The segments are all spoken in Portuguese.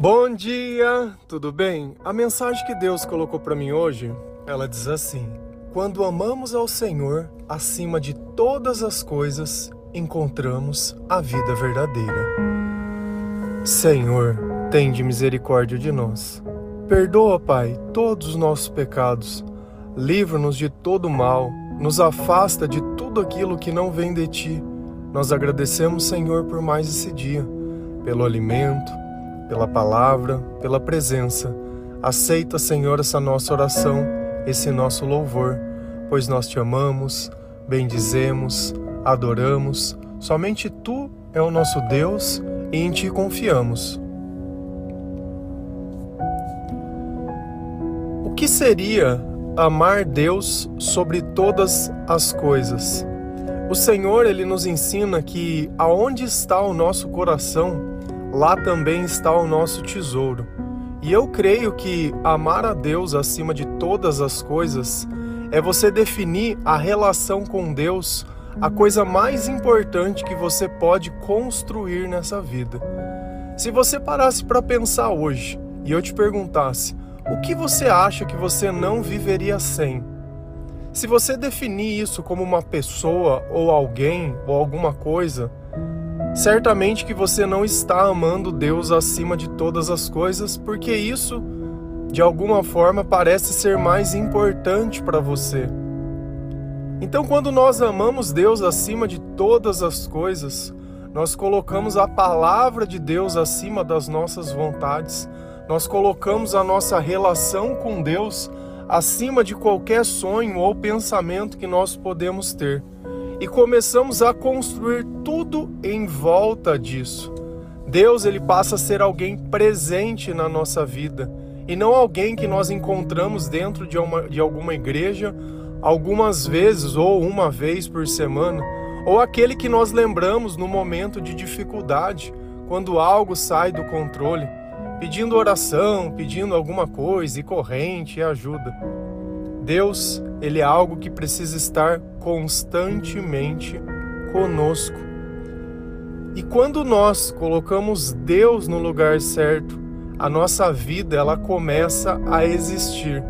Bom dia, tudo bem? A mensagem que Deus colocou para mim hoje, ela diz assim: Quando amamos ao Senhor acima de todas as coisas, encontramos a vida verdadeira. Senhor, tende misericórdia de nós. Perdoa, Pai, todos os nossos pecados. Livra-nos de todo mal. Nos afasta de tudo aquilo que não vem de ti. Nós agradecemos, Senhor, por mais esse dia, pelo alimento, pela palavra, pela presença. Aceita, Senhor, essa nossa oração, esse nosso louvor, pois nós te amamos, bendizemos, adoramos. Somente tu é o nosso Deus e em ti confiamos. O que seria amar Deus sobre todas as coisas? O Senhor, ele nos ensina que aonde está o nosso coração, lá também está o nosso tesouro. E eu creio que amar a Deus acima de todas as coisas é você definir a relação com Deus, a coisa mais importante que você pode construir nessa vida. Se você parasse para pensar hoje e eu te perguntasse, o que você acha que você não viveria sem? Se você definir isso como uma pessoa ou alguém ou alguma coisa, Certamente que você não está amando Deus acima de todas as coisas, porque isso, de alguma forma, parece ser mais importante para você. Então, quando nós amamos Deus acima de todas as coisas, nós colocamos a palavra de Deus acima das nossas vontades, nós colocamos a nossa relação com Deus acima de qualquer sonho ou pensamento que nós podemos ter e começamos a construir tudo em volta disso. Deus ele passa a ser alguém presente na nossa vida e não alguém que nós encontramos dentro de, uma, de alguma igreja algumas vezes ou uma vez por semana, ou aquele que nós lembramos no momento de dificuldade, quando algo sai do controle, pedindo oração, pedindo alguma coisa e corrente e ajuda. Deus, ele é algo que precisa estar constantemente conosco. E quando nós colocamos Deus no lugar certo, a nossa vida ela começa a existir.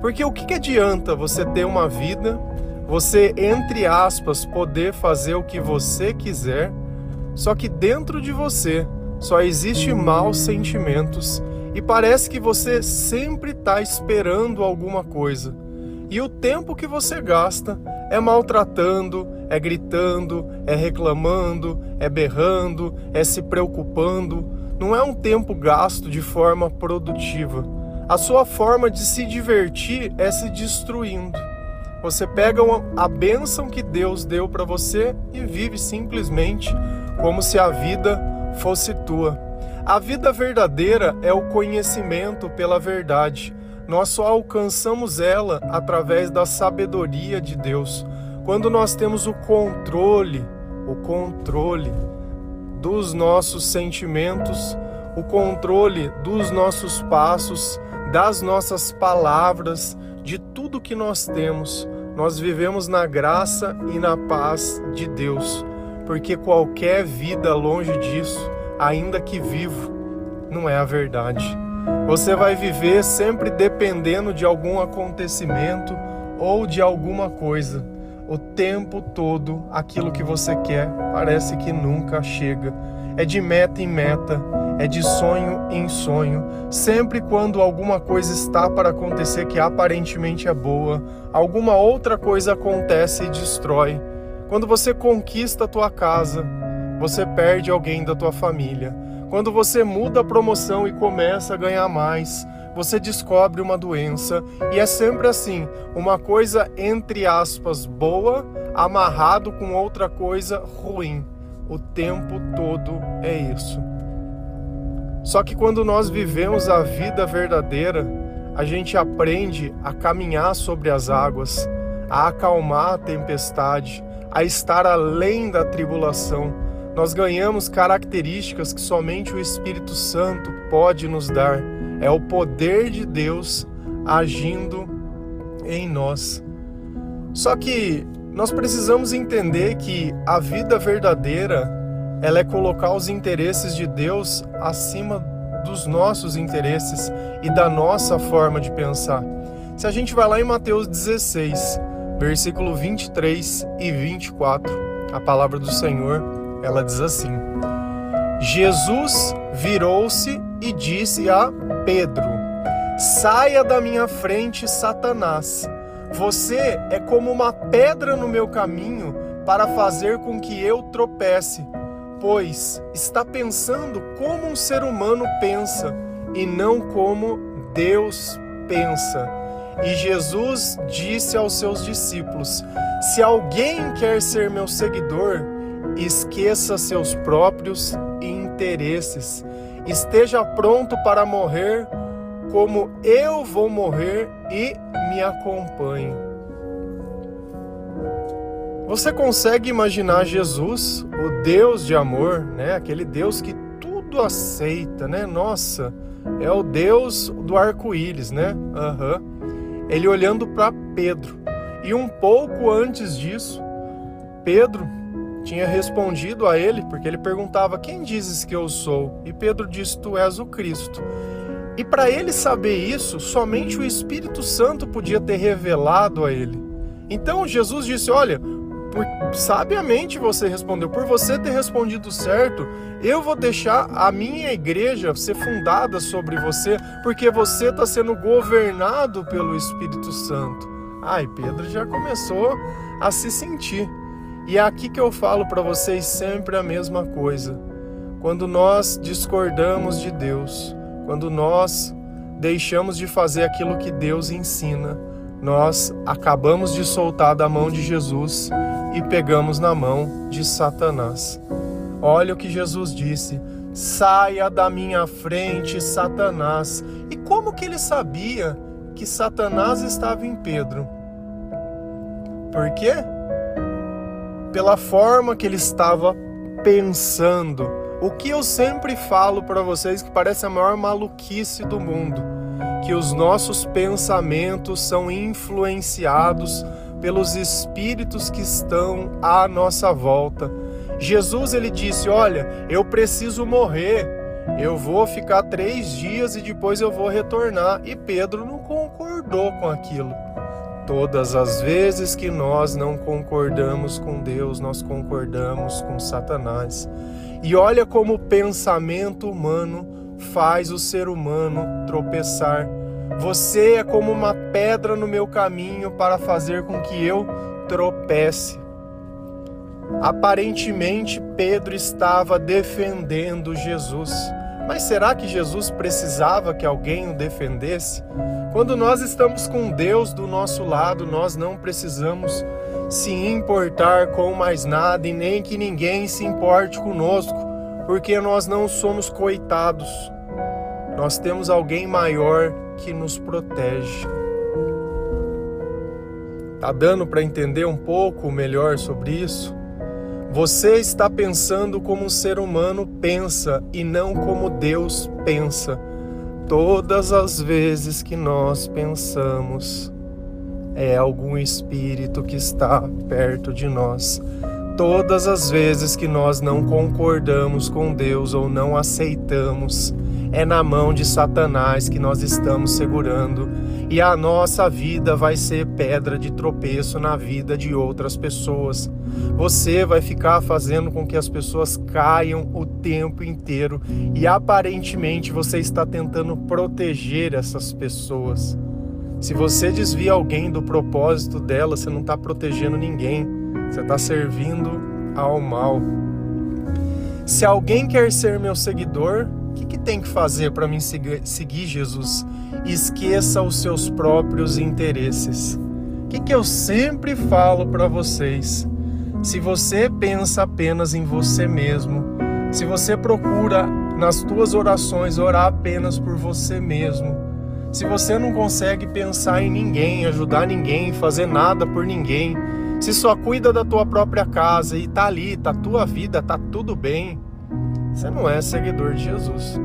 Porque o que, que adianta você ter uma vida, você, entre aspas, poder fazer o que você quiser, só que dentro de você só existe maus sentimentos e parece que você sempre está esperando alguma coisa. E o tempo que você gasta é maltratando, é gritando, é reclamando, é berrando, é se preocupando. Não é um tempo gasto de forma produtiva. A sua forma de se divertir é se destruindo. Você pega a bênção que Deus deu para você e vive simplesmente como se a vida fosse tua. A vida verdadeira é o conhecimento pela verdade nós só alcançamos ela através da sabedoria de Deus. Quando nós temos o controle, o controle dos nossos sentimentos, o controle dos nossos passos, das nossas palavras, de tudo que nós temos, nós vivemos na graça e na paz de Deus, porque qualquer vida longe disso, ainda que vivo, não é a verdade. Você vai viver sempre dependendo de algum acontecimento ou de alguma coisa. O tempo todo, aquilo que você quer parece que nunca chega. É de meta em meta, é de sonho em sonho. Sempre quando alguma coisa está para acontecer que aparentemente é boa, alguma outra coisa acontece e destrói. Quando você conquista a tua casa, você perde alguém da tua família. Quando você muda a promoção e começa a ganhar mais, você descobre uma doença e é sempre assim, uma coisa entre aspas boa amarrado com outra coisa ruim. O tempo todo é isso. Só que quando nós vivemos a vida verdadeira, a gente aprende a caminhar sobre as águas, a acalmar a tempestade, a estar além da tribulação nós ganhamos características que somente o Espírito Santo pode nos dar. É o poder de Deus agindo em nós. Só que nós precisamos entender que a vida verdadeira ela é colocar os interesses de Deus acima dos nossos interesses e da nossa forma de pensar. Se a gente vai lá em Mateus 16, versículo 23 e 24, a palavra do Senhor, ela diz assim: Jesus virou-se e disse a Pedro: Saia da minha frente, Satanás. Você é como uma pedra no meu caminho para fazer com que eu tropece, pois está pensando como um ser humano pensa e não como Deus pensa. E Jesus disse aos seus discípulos: Se alguém quer ser meu seguidor, esqueça seus próprios interesses. Esteja pronto para morrer como eu vou morrer e me acompanhe. Você consegue imaginar Jesus, o Deus de amor, né? Aquele Deus que tudo aceita, né? Nossa, é o Deus do arco-íris, né? Uhum. Ele olhando para Pedro. E um pouco antes disso, Pedro tinha respondido a ele, porque ele perguntava: Quem dizes que eu sou? E Pedro disse: Tu és o Cristo. E para ele saber isso, somente o Espírito Santo podia ter revelado a ele. Então Jesus disse: Olha, por, sabiamente você respondeu, por você ter respondido certo, eu vou deixar a minha igreja ser fundada sobre você, porque você está sendo governado pelo Espírito Santo. Ai, Pedro já começou a se sentir. E é aqui que eu falo para vocês sempre a mesma coisa. Quando nós discordamos de Deus, quando nós deixamos de fazer aquilo que Deus ensina, nós acabamos de soltar da mão de Jesus e pegamos na mão de Satanás. Olha o que Jesus disse: saia da minha frente, Satanás. E como que ele sabia que Satanás estava em Pedro? Por quê? Pela forma que ele estava pensando o que eu sempre falo para vocês que parece a maior maluquice do mundo, que os nossos pensamentos são influenciados pelos espíritos que estão à nossa volta. Jesus ele disse: Olha, eu preciso morrer, eu vou ficar três dias e depois eu vou retornar. E Pedro não concordou com aquilo. Todas as vezes que nós não concordamos com Deus, nós concordamos com Satanás. E olha como o pensamento humano faz o ser humano tropeçar. Você é como uma pedra no meu caminho para fazer com que eu tropece. Aparentemente, Pedro estava defendendo Jesus. Mas será que Jesus precisava que alguém o defendesse? Quando nós estamos com Deus do nosso lado, nós não precisamos se importar com mais nada e nem que ninguém se importe conosco, porque nós não somos coitados. Nós temos alguém maior que nos protege. Tá dando para entender um pouco melhor sobre isso? Você está pensando como um ser humano pensa e não como Deus pensa. Todas as vezes que nós pensamos, é algum espírito que está perto de nós. Todas as vezes que nós não concordamos com Deus ou não aceitamos, é na mão de Satanás que nós estamos segurando e a nossa vida vai ser pedra de tropeço na vida de outras pessoas. Você vai ficar fazendo com que as pessoas caiam o tempo inteiro e aparentemente você está tentando proteger essas pessoas. Se você desvia alguém do propósito dela, você não está protegendo ninguém, você está servindo ao mal. Se alguém quer ser meu seguidor, que, que tem que fazer para mim seguir, seguir, Jesus? Esqueça os seus próprios interesses. O que, que eu sempre falo para vocês? Se você pensa apenas em você mesmo, se você procura nas tuas orações orar apenas por você mesmo, se você não consegue pensar em ninguém, ajudar ninguém, fazer nada por ninguém, se só cuida da tua própria casa e tá ali, tá tua vida, tá tudo bem, você não é seguidor de Jesus.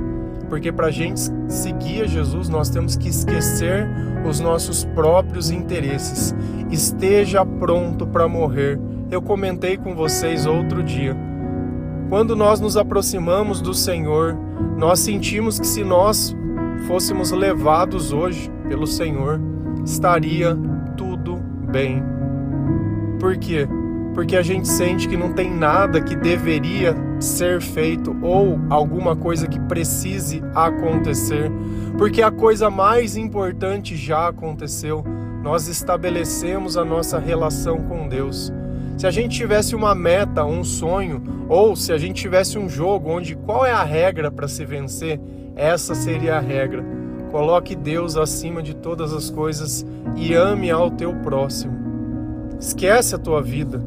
Porque para a gente seguir a Jesus, nós temos que esquecer os nossos próprios interesses. Esteja pronto para morrer. Eu comentei com vocês outro dia. Quando nós nos aproximamos do Senhor, nós sentimos que se nós fôssemos levados hoje pelo Senhor, estaria tudo bem. Por quê? Porque a gente sente que não tem nada que deveria ser feito ou alguma coisa que precise acontecer, porque a coisa mais importante já aconteceu. Nós estabelecemos a nossa relação com Deus. Se a gente tivesse uma meta, um sonho, ou se a gente tivesse um jogo onde qual é a regra para se vencer, essa seria a regra. Coloque Deus acima de todas as coisas e ame ao teu próximo. Esquece a tua vida.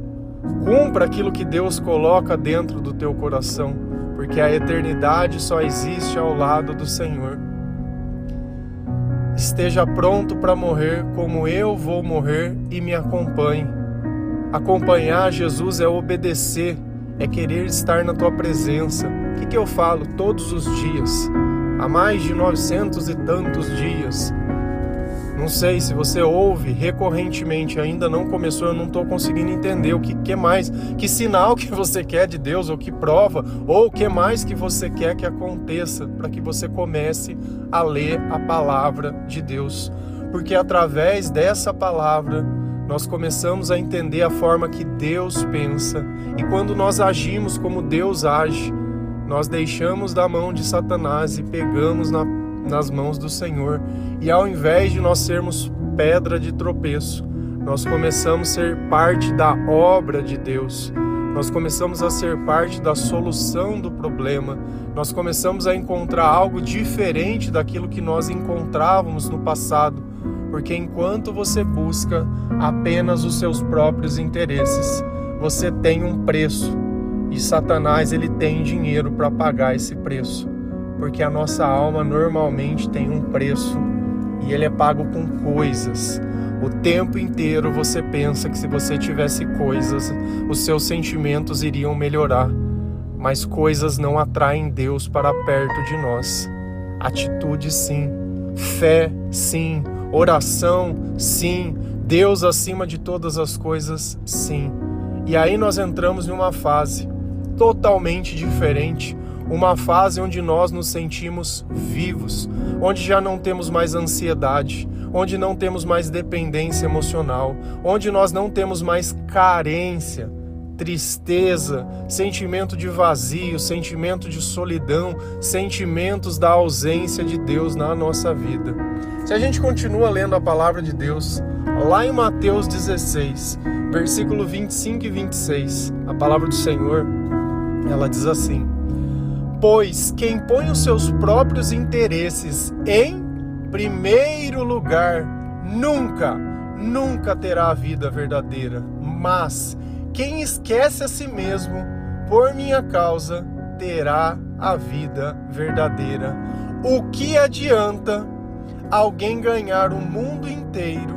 Cumpra aquilo que Deus coloca dentro do teu coração, porque a eternidade só existe ao lado do Senhor. Esteja pronto para morrer como eu vou morrer e me acompanhe. Acompanhar Jesus é obedecer, é querer estar na tua presença. O que, que eu falo todos os dias? Há mais de 900 e tantos dias. Não sei se você ouve recorrentemente, ainda não começou, eu não estou conseguindo entender o que, que mais, que sinal que você quer de Deus, ou que prova, ou o que mais que você quer que aconteça para que você comece a ler a palavra de Deus. Porque através dessa palavra nós começamos a entender a forma que Deus pensa, e quando nós agimos como Deus age, nós deixamos da mão de Satanás e pegamos na, nas mãos do Senhor, e ao invés de nós sermos pedra de tropeço, nós começamos a ser parte da obra de Deus. Nós começamos a ser parte da solução do problema. Nós começamos a encontrar algo diferente daquilo que nós encontrávamos no passado porque enquanto você busca apenas os seus próprios interesses, você tem um preço e Satanás ele tem dinheiro para pagar esse preço, porque a nossa alma normalmente tem um preço e ele é pago com coisas. O tempo inteiro você pensa que se você tivesse coisas, os seus sentimentos iriam melhorar, mas coisas não atraem Deus para perto de nós. Atitude sim, fé sim, Oração, sim. Deus acima de todas as coisas, sim. E aí nós entramos em uma fase totalmente diferente, uma fase onde nós nos sentimos vivos, onde já não temos mais ansiedade, onde não temos mais dependência emocional, onde nós não temos mais carência tristeza, sentimento de vazio, sentimento de solidão, sentimentos da ausência de Deus na nossa vida. Se a gente continua lendo a palavra de Deus, lá em Mateus 16, versículo 25 e 26, a palavra do Senhor, ela diz assim: Pois quem põe os seus próprios interesses em primeiro lugar, nunca, nunca terá a vida verdadeira, mas quem esquece a si mesmo por minha causa terá a vida verdadeira. O que adianta alguém ganhar o mundo inteiro,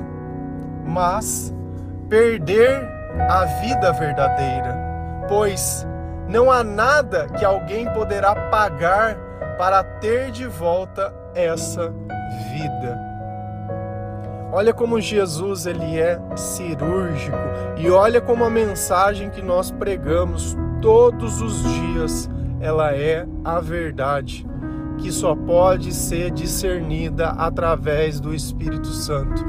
mas perder a vida verdadeira? Pois não há nada que alguém poderá pagar para ter de volta essa vida. Olha como Jesus ele é cirúrgico e olha como a mensagem que nós pregamos todos os dias, ela é a verdade, que só pode ser discernida através do Espírito Santo.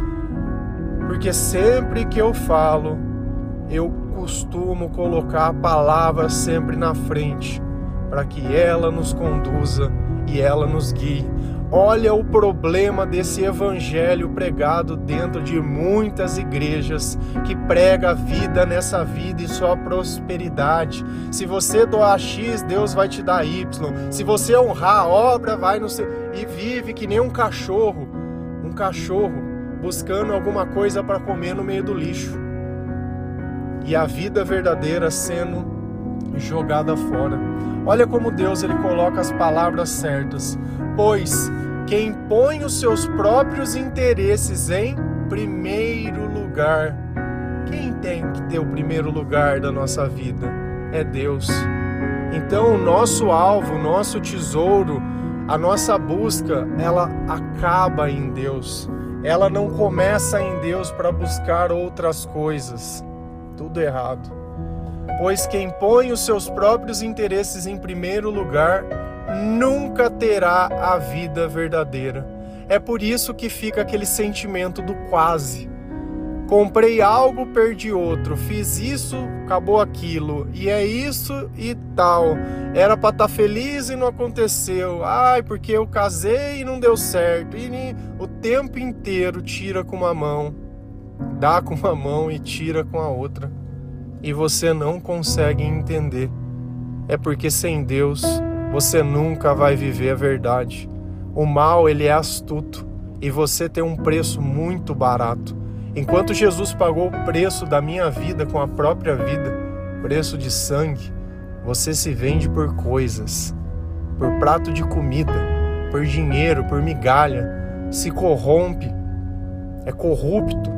Porque sempre que eu falo, eu costumo colocar a palavra sempre na frente, para que ela nos conduza e ela nos guie. Olha o problema desse evangelho pregado dentro de muitas igrejas que prega a vida nessa vida e só prosperidade. Se você doar X, Deus vai te dar Y. Se você honrar a obra, vai no seu e vive que nem um cachorro, um cachorro buscando alguma coisa para comer no meio do lixo. E a vida verdadeira sendo jogada fora. Olha como Deus ele coloca as palavras certas. Pois quem põe os seus próprios interesses em primeiro lugar, quem tem que ter o primeiro lugar da nossa vida? É Deus. Então, o nosso alvo, o nosso tesouro, a nossa busca, ela acaba em Deus. Ela não começa em Deus para buscar outras coisas. Tudo errado. Pois quem põe os seus próprios interesses em primeiro lugar nunca terá a vida verdadeira. É por isso que fica aquele sentimento do quase. Comprei algo, perdi outro. Fiz isso, acabou aquilo. E é isso e tal. Era para estar tá feliz e não aconteceu. Ai, porque eu casei e não deu certo. E o tempo inteiro tira com uma mão, dá com uma mão e tira com a outra. E você não consegue entender. É porque sem Deus você nunca vai viver a verdade. O mal, ele é astuto e você tem um preço muito barato. Enquanto Jesus pagou o preço da minha vida com a própria vida, preço de sangue, você se vende por coisas, por prato de comida, por dinheiro, por migalha, se corrompe, é corrupto,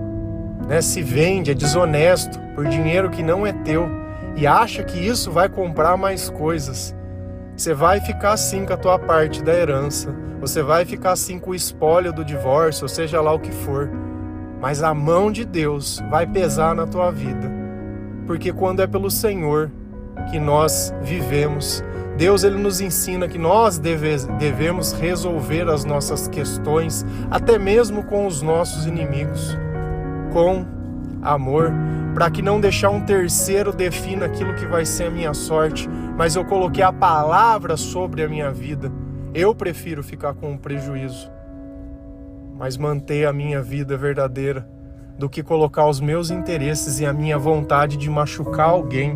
né? se vende, é desonesto por dinheiro que não é teu e acha que isso vai comprar mais coisas. Você vai ficar assim com a tua parte da herança, você vai ficar assim com o espólio do divórcio, ou seja lá o que for. Mas a mão de Deus vai pesar na tua vida. Porque quando é pelo Senhor que nós vivemos, Deus ele nos ensina que nós deve, devemos resolver as nossas questões, até mesmo com os nossos inimigos, com amor, para que não deixar um terceiro defina aquilo que vai ser a minha sorte, mas eu coloquei a palavra sobre a minha vida. Eu prefiro ficar com um prejuízo, mas manter a minha vida verdadeira do que colocar os meus interesses e a minha vontade de machucar alguém,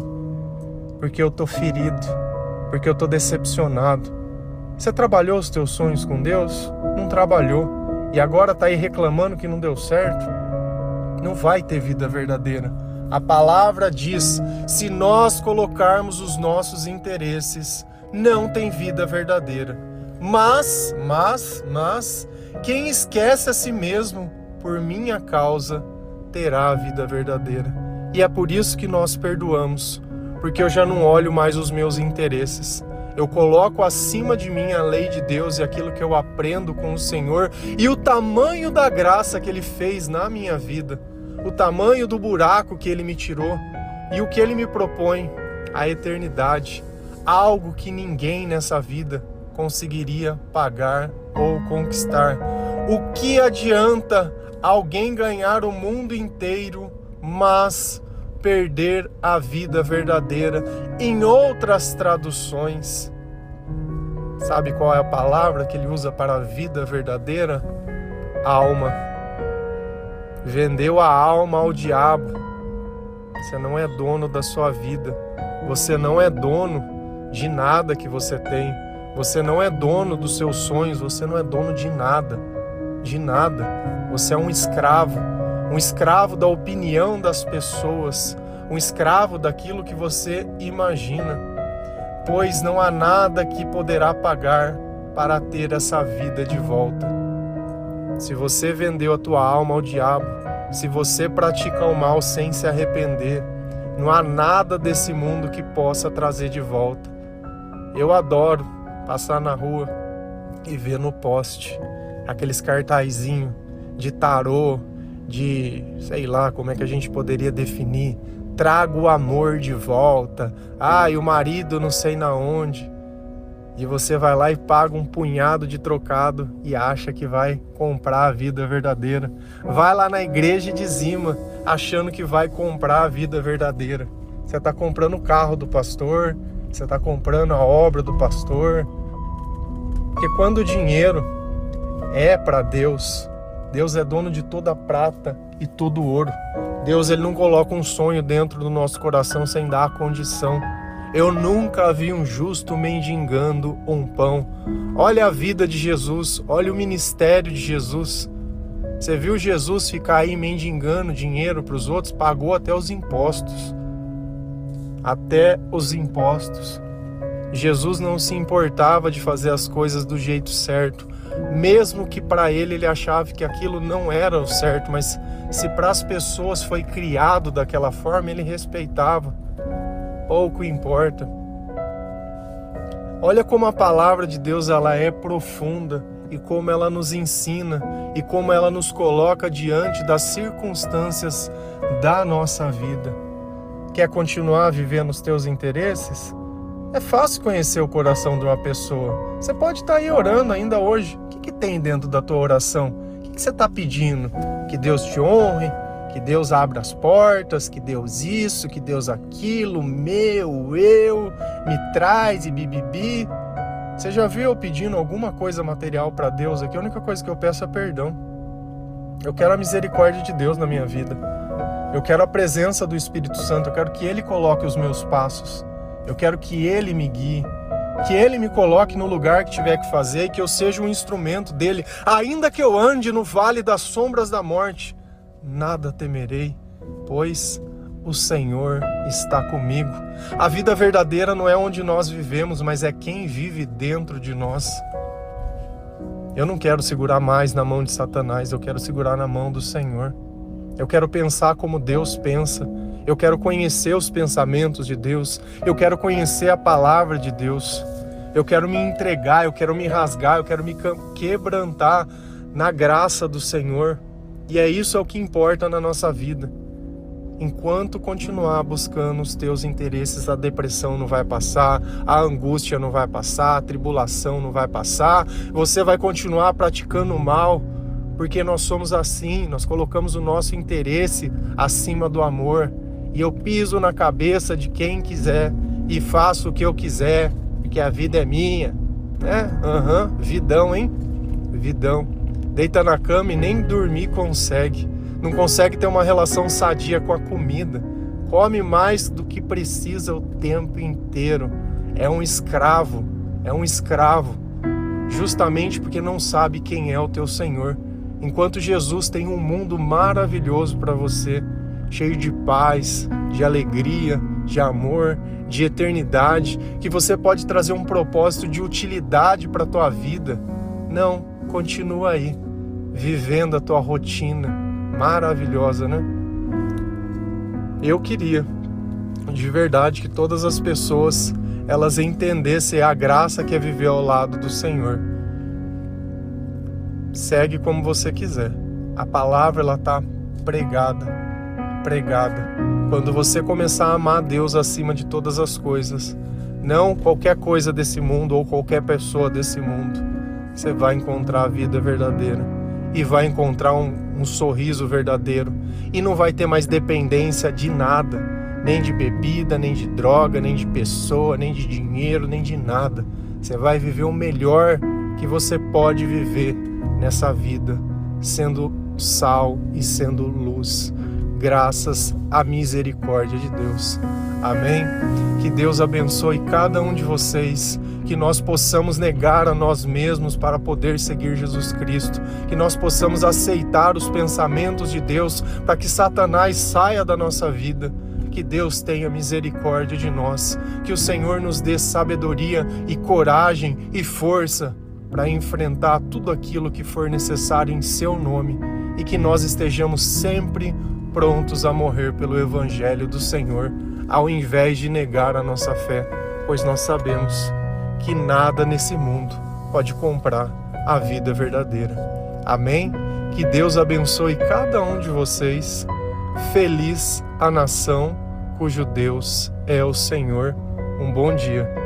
porque eu tô ferido, porque eu tô decepcionado. Você trabalhou os teus sonhos com Deus? Não trabalhou. E agora tá aí reclamando que não deu certo? Não vai ter vida verdadeira. A palavra diz: se nós colocarmos os nossos interesses, não tem vida verdadeira. Mas, mas, mas, quem esquece a si mesmo por minha causa terá a vida verdadeira. E é por isso que nós perdoamos, porque eu já não olho mais os meus interesses. Eu coloco acima de mim a lei de Deus e aquilo que eu aprendo com o Senhor e o tamanho da graça que Ele fez na minha vida o tamanho do buraco que ele me tirou e o que ele me propõe, a eternidade, algo que ninguém nessa vida conseguiria pagar ou conquistar. O que adianta alguém ganhar o mundo inteiro, mas perder a vida verdadeira? Em outras traduções, sabe qual é a palavra que ele usa para a vida verdadeira? Alma vendeu a alma ao diabo. Você não é dono da sua vida. Você não é dono de nada que você tem. Você não é dono dos seus sonhos. Você não é dono de nada. De nada. Você é um escravo. Um escravo da opinião das pessoas. Um escravo daquilo que você imagina. Pois não há nada que poderá pagar para ter essa vida de volta. Se você vendeu a tua alma ao diabo, se você pratica o mal sem se arrepender, não há nada desse mundo que possa trazer de volta. Eu adoro passar na rua e ver no poste aqueles cartazinhos de tarô, de sei lá como é que a gente poderia definir. Trago o amor de volta. Ah, e o marido não sei na onde e você vai lá e paga um punhado de trocado e acha que vai comprar a vida verdadeira. Vai lá na igreja e dizima, achando que vai comprar a vida verdadeira. Você está comprando o carro do pastor, você está comprando a obra do pastor. Porque quando o dinheiro é para Deus, Deus é dono de toda a prata e todo o ouro. Deus ele não coloca um sonho dentro do nosso coração sem dar a condição. Eu nunca vi um justo mendigando um pão. Olha a vida de Jesus, olha o ministério de Jesus. Você viu Jesus ficar aí mendigando dinheiro para os outros? Pagou até os impostos. Até os impostos. Jesus não se importava de fazer as coisas do jeito certo, mesmo que para ele ele achava que aquilo não era o certo, mas se para as pessoas foi criado daquela forma, ele respeitava pouco importa. Olha como a palavra de Deus ela é profunda e como ela nos ensina e como ela nos coloca diante das circunstâncias da nossa vida. Quer continuar vivendo os teus interesses? É fácil conhecer o coração de uma pessoa. Você pode estar aí orando ainda hoje. O que, que tem dentro da tua oração? O que, que você está pedindo? Que Deus te honre, que Deus abra as portas, que Deus isso, que Deus aquilo, meu, eu, me traz e bibibi. Você já viu eu pedindo alguma coisa material para Deus aqui? A única coisa que eu peço é perdão. Eu quero a misericórdia de Deus na minha vida. Eu quero a presença do Espírito Santo. Eu quero que Ele coloque os meus passos. Eu quero que Ele me guie, que Ele me coloque no lugar que tiver que fazer e que eu seja um instrumento dele. Ainda que eu ande no vale das sombras da morte, nada temerei, pois o Senhor está comigo. A vida verdadeira não é onde nós vivemos, mas é quem vive dentro de nós. Eu não quero segurar mais na mão de Satanás, eu quero segurar na mão do Senhor. Eu quero pensar como Deus pensa. Eu quero conhecer os pensamentos de Deus. Eu quero conhecer a palavra de Deus. Eu quero me entregar, eu quero me rasgar, eu quero me quebrantar na graça do Senhor. E é isso é o que importa na nossa vida. Enquanto continuar buscando os teus interesses, a depressão não vai passar, a angústia não vai passar, a tribulação não vai passar, você vai continuar praticando o mal, porque nós somos assim, nós colocamos o nosso interesse acima do amor e eu piso na cabeça de quem quiser e faço o que eu quiser, porque a vida é minha. É, aham, uhum, vidão, hein? Vidão. Deita na cama e nem dormir consegue. Não consegue ter uma relação sadia com a comida. Come mais do que precisa o tempo inteiro. É um escravo, é um escravo. Justamente porque não sabe quem é o teu Senhor. Enquanto Jesus tem um mundo maravilhoso para você cheio de paz, de alegria, de amor, de eternidade, que você pode trazer um propósito de utilidade para a tua vida. Não, continua aí, vivendo a tua rotina maravilhosa, né? Eu queria, de verdade, que todas as pessoas elas entendessem a graça que é viver ao lado do Senhor. Segue como você quiser. A palavra ela tá pregada pregada. Quando você começar a amar Deus acima de todas as coisas, não qualquer coisa desse mundo ou qualquer pessoa desse mundo, você vai encontrar a vida verdadeira e vai encontrar um, um sorriso verdadeiro e não vai ter mais dependência de nada, nem de bebida, nem de droga, nem de pessoa, nem de dinheiro, nem de nada. Você vai viver o melhor que você pode viver nessa vida, sendo sal e sendo luz graças à misericórdia de Deus. Amém? Que Deus abençoe cada um de vocês, que nós possamos negar a nós mesmos para poder seguir Jesus Cristo, que nós possamos aceitar os pensamentos de Deus para que Satanás saia da nossa vida. Que Deus tenha misericórdia de nós, que o Senhor nos dê sabedoria e coragem e força para enfrentar tudo aquilo que for necessário em Seu nome e que nós estejamos sempre prontos a morrer pelo Evangelho do Senhor, ao invés de negar a nossa fé, pois nós sabemos que nada nesse mundo pode comprar a vida verdadeira. Amém? Que Deus abençoe cada um de vocês. Feliz a nação cujo Deus é o Senhor. Um bom dia.